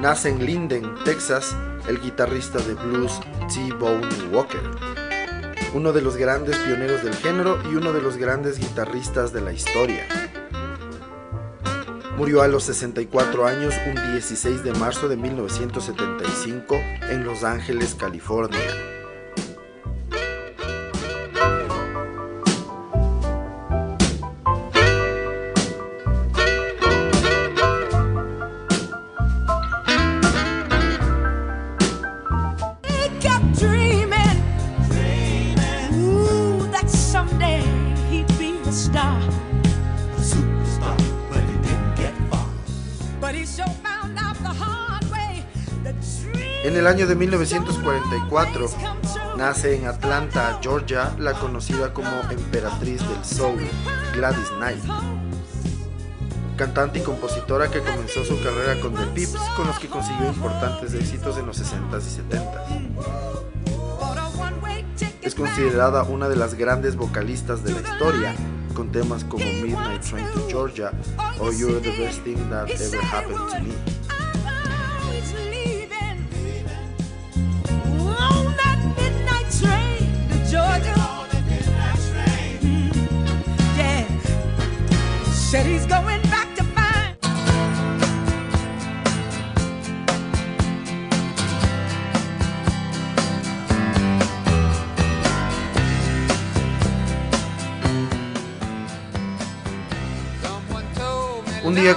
nace en Linden, Texas, el guitarrista de blues T-Bone Walker, uno de los grandes pioneros del género y uno de los grandes guitarristas de la historia. Murió a los 64 años un 16 de marzo de 1975 en Los Ángeles, California. En el año de 1944 nace en Atlanta, Georgia, la conocida como emperatriz del soul, Gladys Knight. Cantante y compositora que comenzó su carrera con The Pips, con los que consiguió importantes éxitos en los 60s y 70s. Es considerada una de las grandes vocalistas de la historia, con temas como Midnight Train to Georgia o You're the Best Thing That Ever Happened to Me.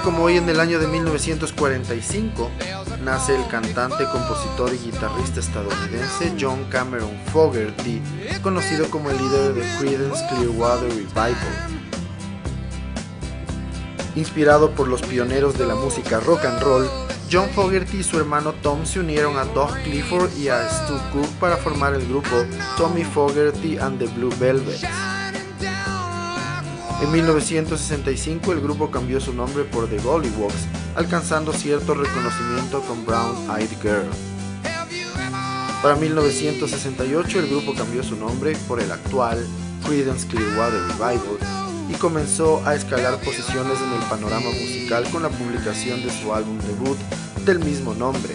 Como hoy en el año de 1945 nace el cantante, compositor y guitarrista estadounidense John Cameron Fogerty, conocido como el líder de Creedence Clearwater Revival. Inspirado por los pioneros de la música rock and roll, John Fogerty y su hermano Tom se unieron a Doug Clifford y a Stu Cook para formar el grupo Tommy Fogerty and the Blue Velvets. En 1965 el grupo cambió su nombre por The Gollywoggs, alcanzando cierto reconocimiento con Brown Eyed Girl. Para 1968 el grupo cambió su nombre por el actual Creedence Clearwater Revival y comenzó a escalar posiciones en el panorama musical con la publicación de su álbum debut del mismo nombre.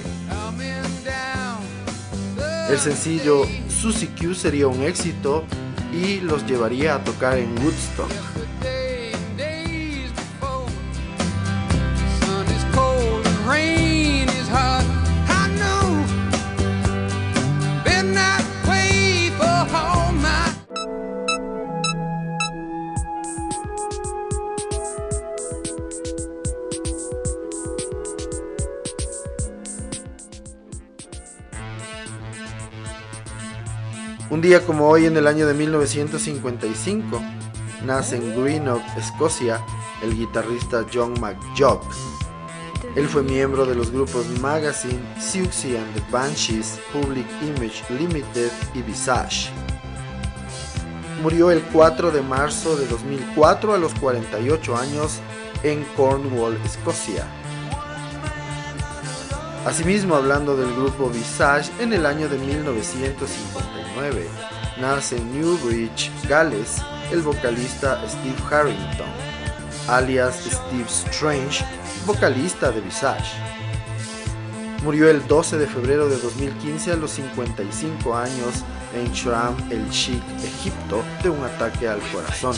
El sencillo Susie Q sería un éxito y los llevaría a tocar en Woodstock. Un día como hoy en el año de 1955, nace en Greenock, Escocia, el guitarrista John McJock. Él fue miembro de los grupos Magazine, Siouxsie and the Banshees, Public Image Limited y Visage. Murió el 4 de marzo de 2004 a los 48 años en Cornwall, Escocia. Asimismo, hablando del grupo Visage, en el año de 1959 nace en Newbridge, Gales, el vocalista Steve Harrington, alias Steve Strange, vocalista de Visage. Murió el 12 de febrero de 2015 a los 55 años en Shram el Sheikh, Egipto, de un ataque al corazón.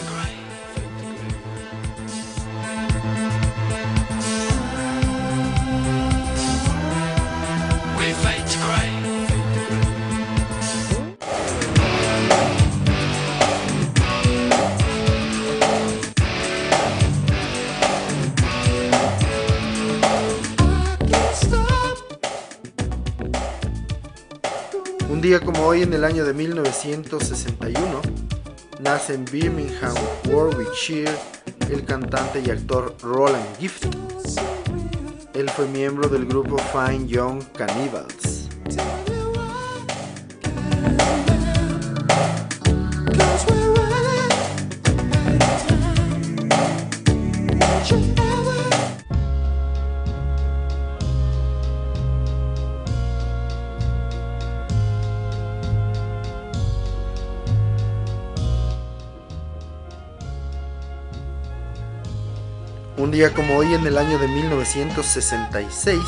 Como hoy en el año de 1961, nace en Birmingham, Warwickshire, el cantante y actor Roland Gift. Él fue miembro del grupo Fine Young Cannibals. Día como hoy en el año de 1966,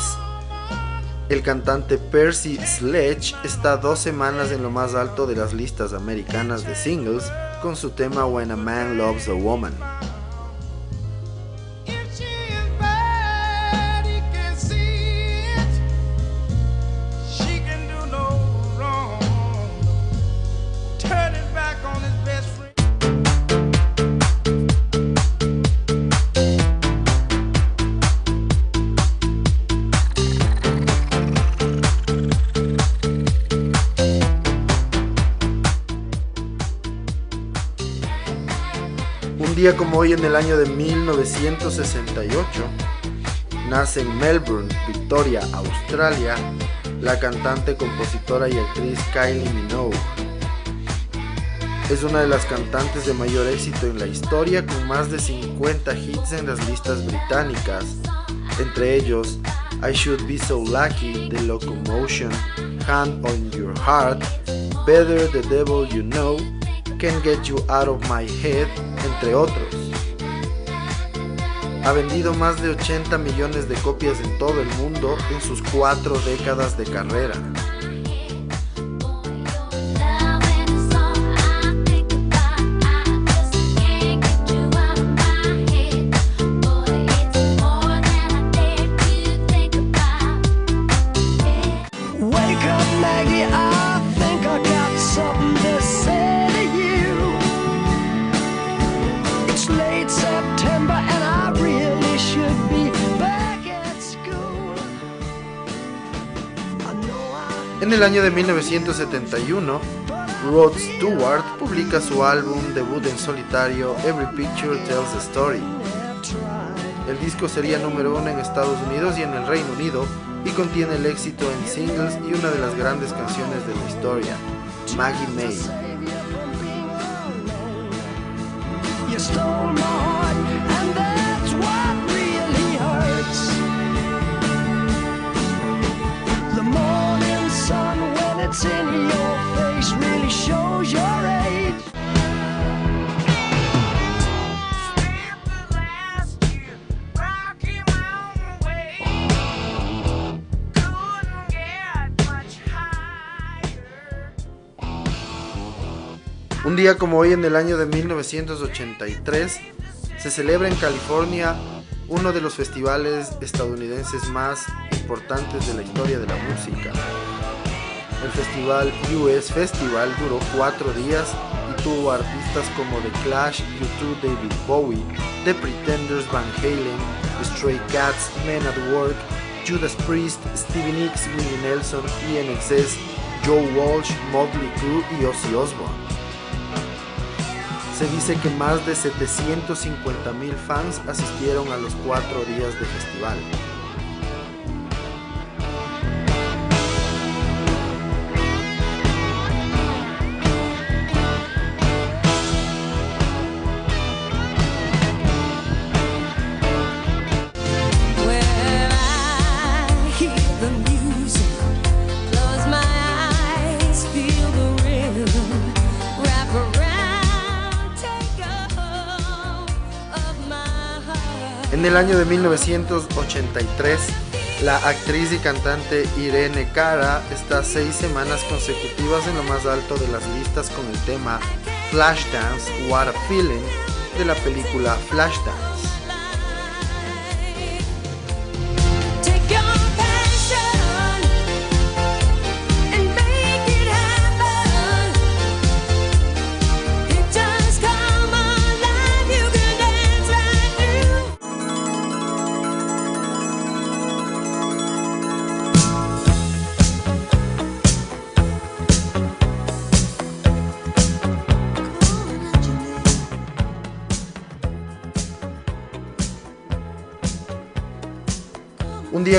el cantante Percy Sledge está dos semanas en lo más alto de las listas americanas de singles con su tema When a Man Loves a Woman. Como hoy en el año de 1968, nace en Melbourne, Victoria, Australia, la cantante, compositora y actriz Kylie Minogue. Es una de las cantantes de mayor éxito en la historia con más de 50 hits en las listas británicas, entre ellos I Should Be So Lucky, The Locomotion, Hand on Your Heart, Better the Devil You Know, Can't Get You Out of My Head, entre otros. Ha vendido más de 80 millones de copias en todo el mundo en sus cuatro décadas de carrera. En el año de 1971, Rod Stewart publica su álbum debut en solitario Every Picture Tells a Story. El disco sería número uno en Estados Unidos y en el Reino Unido y contiene el éxito en singles y una de las grandes canciones de la historia, Maggie May. Un día como hoy en el año de 1983 se celebra en California uno de los festivales estadounidenses más importantes de la historia de la música. El festival US Festival duró cuatro días y tuvo artistas como The Clash, U2, David Bowie, The Pretenders, Van Halen, Stray Cats, Men at Work, Judas Priest, Stevie Nicks, Willie Nelson, INXS, Joe Walsh, Motley Crue y Ozzy Osbourne. Se dice que más de 750.000 fans asistieron a los cuatro días de festival. En el año de 1983, la actriz y cantante Irene Cara está seis semanas consecutivas en lo más alto de las listas con el tema Flashdance What a Feeling de la película Flashdance.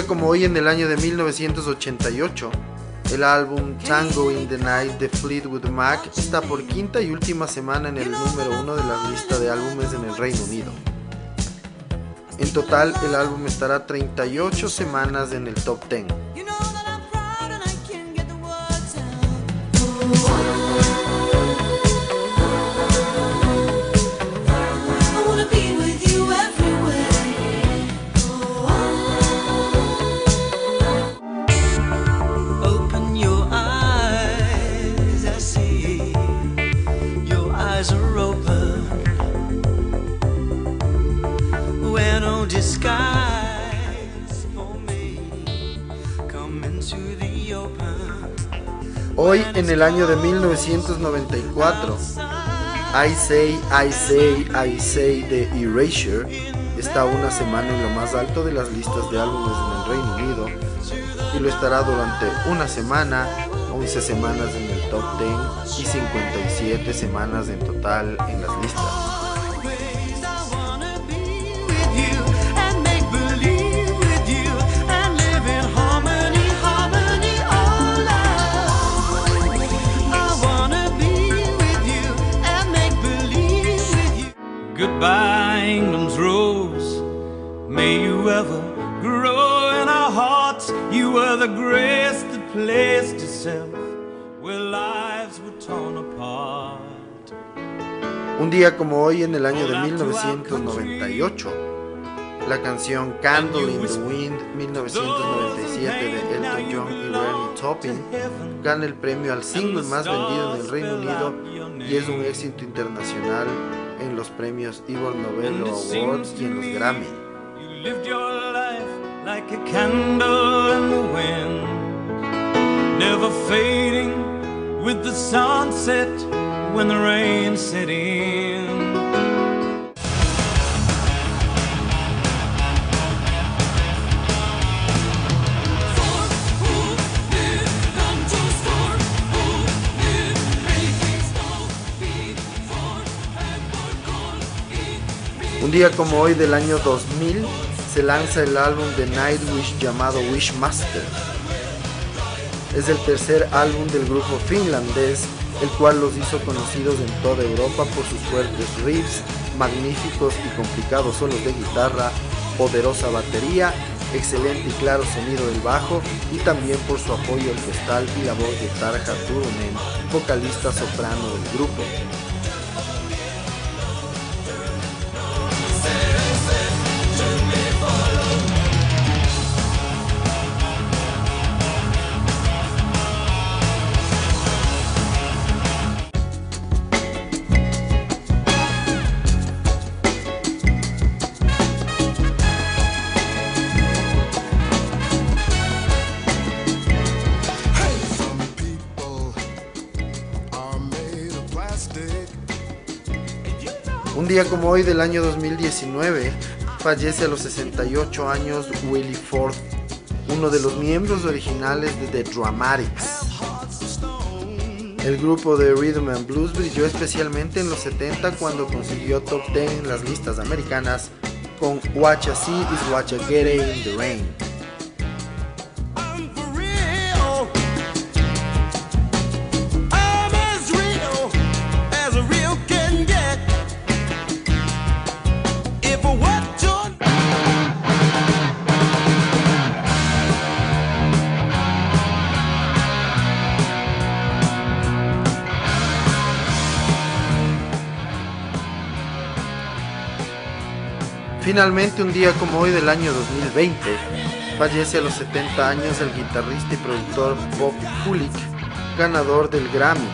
Como hoy en el año de 1988, el álbum Tango in the Night de Fleetwood Mac está por quinta y última semana en el número uno de la lista de álbumes en el Reino Unido. En total, el álbum estará 38 semanas en el top 10. En el año de 1994, I Say, I Say, I Say de Erasure está una semana en lo más alto de las listas de álbumes en el Reino Unido y lo estará durante una semana, 11 semanas en el top 10 y 57 semanas en total en las listas. Goodbye, England's rose. May you ever grow in our hearts. You were the grace that placed itself where lives were torn apart. Un día como hoy, en el año de 1998, la canción Candle in the Wind 1997 de Elton John y Bernie Taupin gana el premio al single más vendido en el Reino Unido y es un éxito internacional en los premios Ivor Novello Awards y en los Grammy. You lived your life like a candle in the wind, never fading with the sunset when the rain set in. Un día como hoy del año 2000 se lanza el álbum de Nightwish llamado Wishmaster. Es el tercer álbum del grupo finlandés, el cual los hizo conocidos en toda Europa por sus fuertes riffs, magníficos y complicados solos de guitarra, poderosa batería, excelente y claro sonido del bajo y también por su apoyo orquestal y la voz de Tarja Turunen, vocalista soprano del grupo. Como hoy del año 2019, fallece a los 68 años Willie Ford, uno de los miembros originales de The Dramatics. El grupo de Rhythm and Blues brilló especialmente en los 70 cuando consiguió top 10 en las listas americanas con Watch See is Watch a Get in the Rain. Finalmente, un día como hoy del año 2020, fallece a los 70 años el guitarrista y productor Bob Kulick, ganador del Grammy.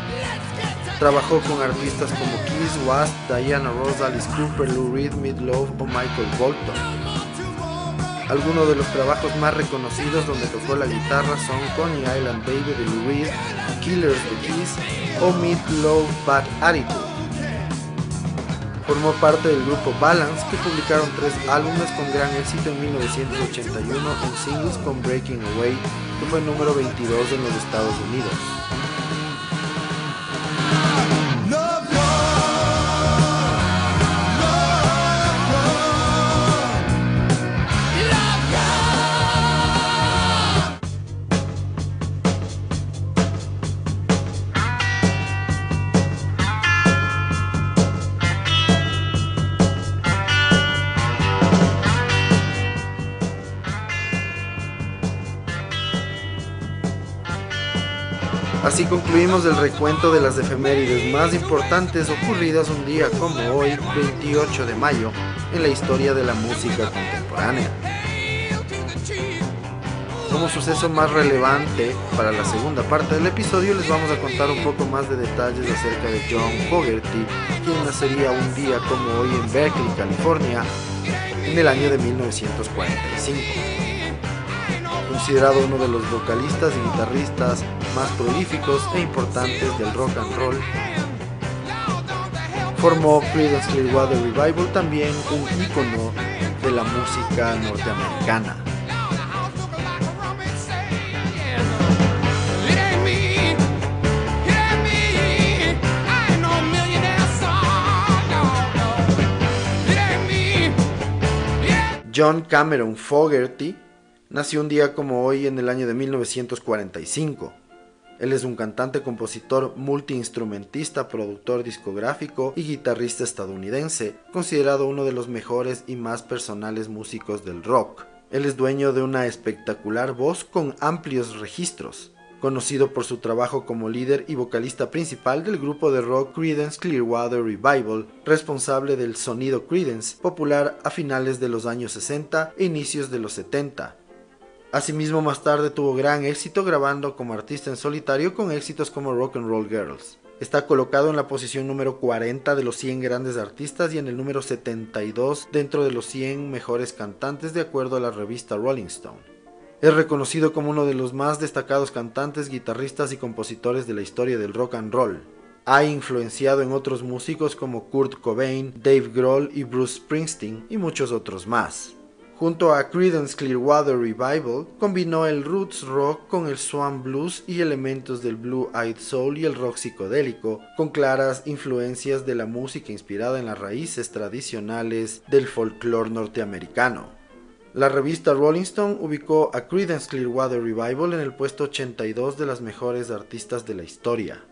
Trabajó con artistas como Keith West, Diana Ross, Alice Cooper, Lou Reed, Love o Michael Bolton. Algunos de los trabajos más reconocidos donde tocó la guitarra son Coney Island Baby de Lou Reed, Killers de Kiss o Love Bad Attitude. Formó parte del grupo Balance, que publicaron tres álbumes con gran éxito en 1981 en singles con Breaking Away, que fue número 22 en los Estados Unidos. Así concluimos el recuento de las efemérides más importantes ocurridas un día como hoy, 28 de mayo, en la historia de la música contemporánea. Como suceso más relevante para la segunda parte del episodio les vamos a contar un poco más de detalles acerca de John Fogerty, quien nacería un día como hoy en Berkeley, California, en el año de 1945. Considerado uno de los vocalistas y guitarristas más prolíficos e importantes del rock and roll, formó Creedence Clearwater Revival, también un ícono de la música norteamericana. John Cameron Fogerty nació un día como hoy en el año de 1945. Él es un cantante, compositor, multiinstrumentista, productor discográfico y guitarrista estadounidense, considerado uno de los mejores y más personales músicos del rock. Él es dueño de una espectacular voz con amplios registros conocido por su trabajo como líder y vocalista principal del grupo de rock Creedence Clearwater Revival, responsable del sonido Creedence, popular a finales de los años 60 e inicios de los 70. Asimismo, más tarde tuvo gran éxito grabando como artista en solitario con éxitos como Rock and Roll Girls. Está colocado en la posición número 40 de los 100 grandes artistas y en el número 72 dentro de los 100 mejores cantantes de acuerdo a la revista Rolling Stone. Es reconocido como uno de los más destacados cantantes, guitarristas y compositores de la historia del rock and roll. Ha influenciado en otros músicos como Kurt Cobain, Dave Grohl y Bruce Springsteen y muchos otros más. Junto a Creedence Clearwater Revival, combinó el roots rock con el swan blues y elementos del blue eyed soul y el rock psicodélico, con claras influencias de la música inspirada en las raíces tradicionales del folclore norteamericano. La revista Rolling Stone ubicó a Creedence Clearwater Revival en el puesto 82 de las mejores artistas de la historia.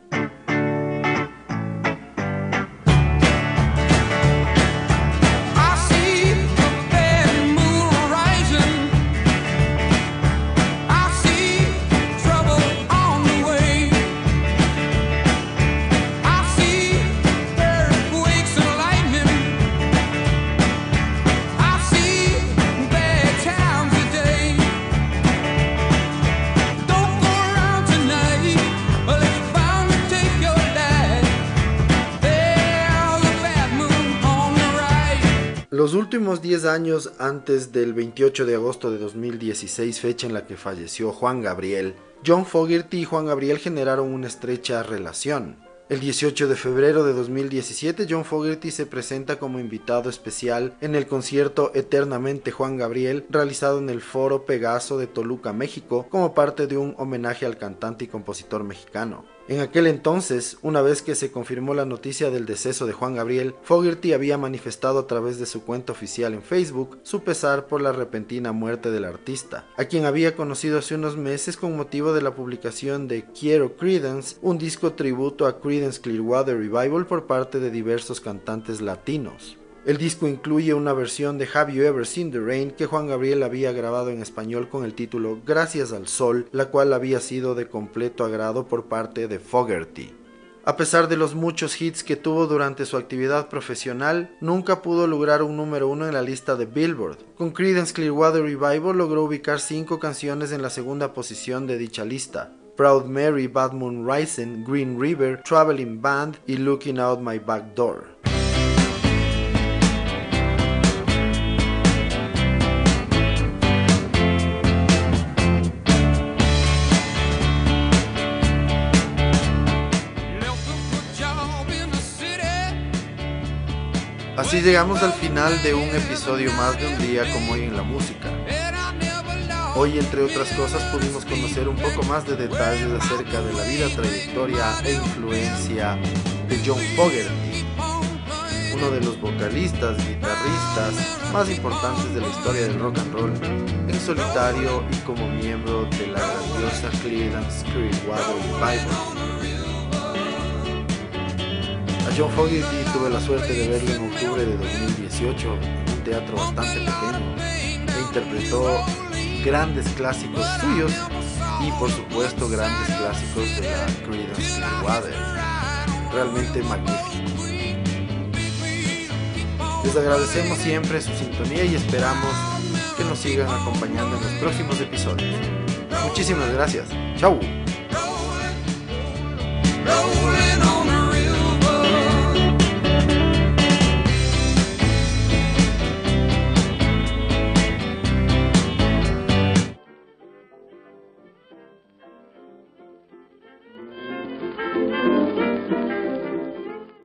Los últimos 10 años antes del 28 de agosto de 2016, fecha en la que falleció Juan Gabriel, John Fogerty y Juan Gabriel generaron una estrecha relación. El 18 de febrero de 2017, John Fogerty se presenta como invitado especial en el concierto Eternamente Juan Gabriel, realizado en el Foro Pegaso de Toluca, México, como parte de un homenaje al cantante y compositor mexicano. En aquel entonces, una vez que se confirmó la noticia del deceso de Juan Gabriel, Fogerty había manifestado a través de su cuenta oficial en Facebook su pesar por la repentina muerte del artista, a quien había conocido hace unos meses con motivo de la publicación de Quiero Credence, un disco tributo a Credence Clearwater Revival por parte de diversos cantantes latinos. El disco incluye una versión de Have You Ever Seen the Rain que Juan Gabriel había grabado en español con el título Gracias al Sol, la cual había sido de completo agrado por parte de Fogerty. A pesar de los muchos hits que tuvo durante su actividad profesional, nunca pudo lograr un número uno en la lista de Billboard. Con Creedence Clearwater Revival logró ubicar cinco canciones en la segunda posición de dicha lista. Proud Mary, Bad Moon Rising, Green River, Traveling Band y Looking Out My Back Door. Así llegamos al final de un episodio más de un día como hoy en la música. Hoy, entre otras cosas, pudimos conocer un poco más de detalles acerca de la vida, trayectoria e influencia de John Fogerty, uno de los vocalistas, guitarristas más importantes de la historia del rock and roll, en solitario y como miembro de la grandiosa Cleveland Clearwater Revival. John Fogerty tuve la suerte de verlo en octubre de 2018 en un teatro bastante pequeño interpretó grandes clásicos suyos y por supuesto grandes clásicos de la Creedence Clearwater. Realmente magnífico. Les agradecemos siempre su sintonía y esperamos que nos sigan acompañando en los próximos episodios. Muchísimas gracias. Chau.